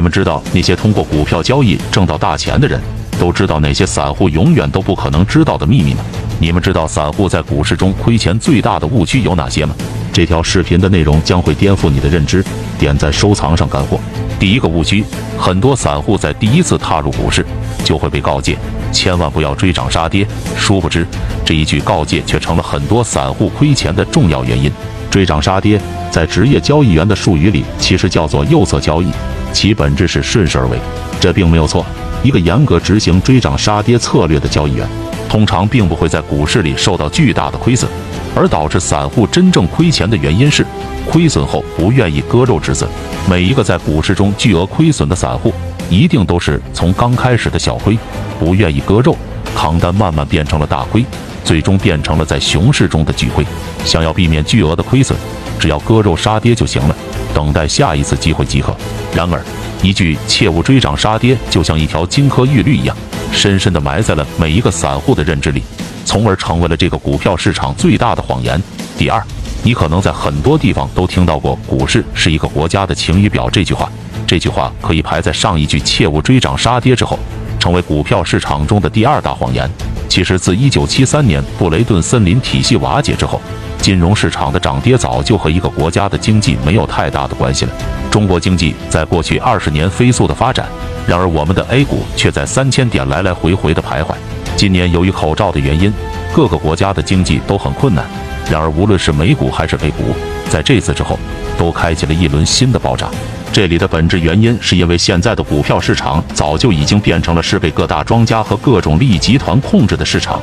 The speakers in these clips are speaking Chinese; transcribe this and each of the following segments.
你们知道那些通过股票交易挣到大钱的人，都知道哪些散户永远都不可能知道的秘密吗？你们知道散户在股市中亏钱最大的误区有哪些吗？这条视频的内容将会颠覆你的认知，点赞收藏上干货。第一个误区，很多散户在第一次踏入股市就会被告诫，千万不要追涨杀跌。殊不知，这一句告诫却成了很多散户亏钱的重要原因。追涨杀跌，在职业交易员的术语里，其实叫做右侧交易，其本质是顺势而为。这并没有错。一个严格执行追涨杀跌策略的交易员，通常并不会在股市里受到巨大的亏损。而导致散户真正亏钱的原因是，亏损后不愿意割肉止损。每一个在股市中巨额亏损的散户，一定都是从刚开始的小亏，不愿意割肉扛单，慢慢变成了大亏。最终变成了在熊市中的巨亏。想要避免巨额的亏损，只要割肉杀跌就行了，等待下一次机会即可。然而，一句“切勿追涨杀跌”就像一条金科玉律一样，深深地埋在了每一个散户的认知里，从而成为了这个股票市场最大的谎言。第二，你可能在很多地方都听到过“股市是一个国家的晴雨表”这句话，这句话可以排在上一句“切勿追涨杀跌”之后，成为股票市场中的第二大谎言。其实，自1973年布雷顿森林体系瓦解之后，金融市场的涨跌早就和一个国家的经济没有太大的关系了。中国经济在过去二十年飞速的发展，然而我们的 A 股却在三千点来来回回的徘徊。今年由于口罩的原因，各个国家的经济都很困难。然而，无论是美股还是 A 股，在这次之后，都开启了一轮新的暴涨。这里的本质原因，是因为现在的股票市场早就已经变成了是被各大庄家和各种利益集团控制的市场，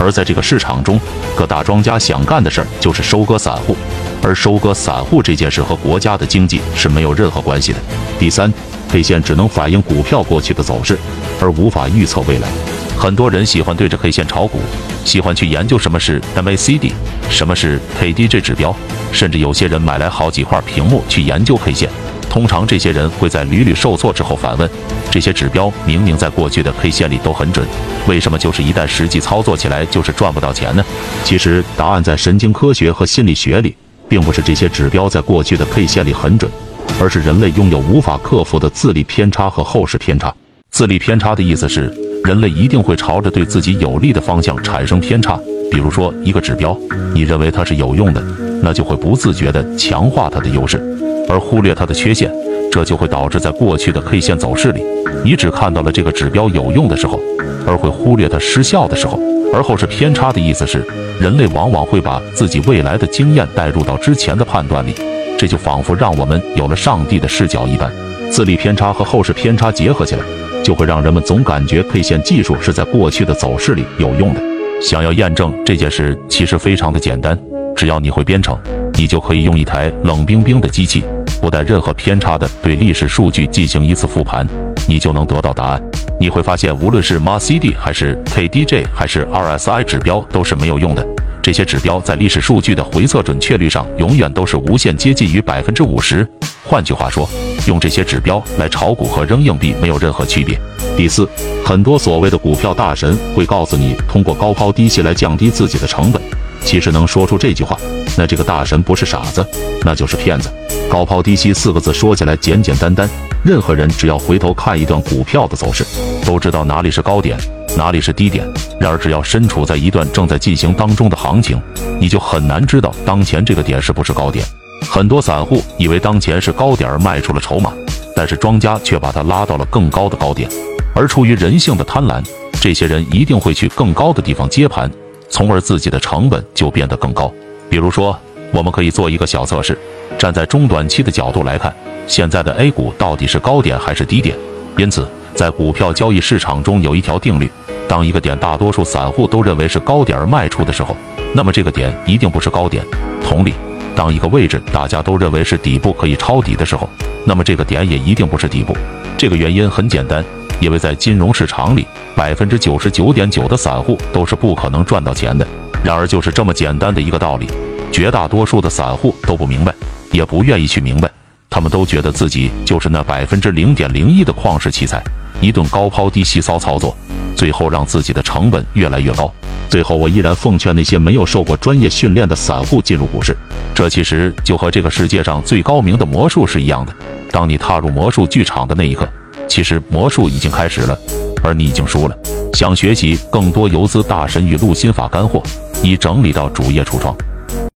而在这个市场中，各大庄家想干的事儿就是收割散户，而收割散户这件事和国家的经济是没有任何关系的。第三，K 线只能反映股票过去的走势，而无法预测未来。很多人喜欢对着 K 线炒股，喜欢去研究什么是 MACD，什么是 KDJ 指标，甚至有些人买来好几块屏幕去研究 K 线。通常这些人会在屡屡受挫之后反问：这些指标明明在过去的 K 线里都很准，为什么就是一旦实际操作起来就是赚不到钱呢？其实答案在神经科学和心理学里，并不是这些指标在过去的 K 线里很准，而是人类拥有无法克服的自力偏差和后视偏差。自力偏差的意思是，人类一定会朝着对自己有利的方向产生偏差。比如说一个指标，你认为它是有用的，那就会不自觉地强化它的优势。而忽略它的缺陷，这就会导致在过去的 K 线走势里，你只看到了这个指标有用的时候，而会忽略它失效的时候。而后视偏差的意思是，人类往往会把自己未来的经验带入到之前的判断里，这就仿佛让我们有了上帝的视角一般。自力偏差和后市偏差结合起来，就会让人们总感觉 K 线技术是在过去的走势里有用的。想要验证这件事，其实非常的简单，只要你会编程，你就可以用一台冷冰冰的机器。不带任何偏差的对历史数据进行一次复盘，你就能得到答案。你会发现，无论是 MACD 还是 KDJ 还是 RSI 指标都是没有用的。这些指标在历史数据的回测准确率上永远都是无限接近于百分之五十。换句话说，用这些指标来炒股和扔硬币没有任何区别。第四，很多所谓的股票大神会告诉你，通过高抛低吸来降低自己的成本。其实能说出这句话，那这个大神不是傻子，那就是骗子。高抛低吸四个字说起来简简单单，任何人只要回头看一段股票的走势，都知道哪里是高点，哪里是低点。然而，只要身处在一段正在进行当中的行情，你就很难知道当前这个点是不是高点。很多散户以为当前是高点而卖出了筹码，但是庄家却把它拉到了更高的高点。而出于人性的贪婪，这些人一定会去更高的地方接盘，从而自己的成本就变得更高。比如说，我们可以做一个小测试。站在中短期的角度来看，现在的 A 股到底是高点还是低点？因此，在股票交易市场中有一条定律：当一个点大多数散户都认为是高点而卖出的时候，那么这个点一定不是高点。同理，当一个位置大家都认为是底部可以抄底的时候，那么这个点也一定不是底部。这个原因很简单，因为在金融市场里，百分之九十九点九的散户都是不可能赚到钱的。然而，就是这么简单的一个道理，绝大多数的散户都不明白。也不愿意去明白，他们都觉得自己就是那百分之零点零一的旷世奇才，一顿高抛低吸骚操作，最后让自己的成本越来越高。最后，我依然奉劝那些没有受过专业训练的散户进入股市，这其实就和这个世界上最高明的魔术是一样的。当你踏入魔术剧场的那一刻，其实魔术已经开始了，而你已经输了。想学习更多游资大神与录心法干货，已整理到主页橱窗。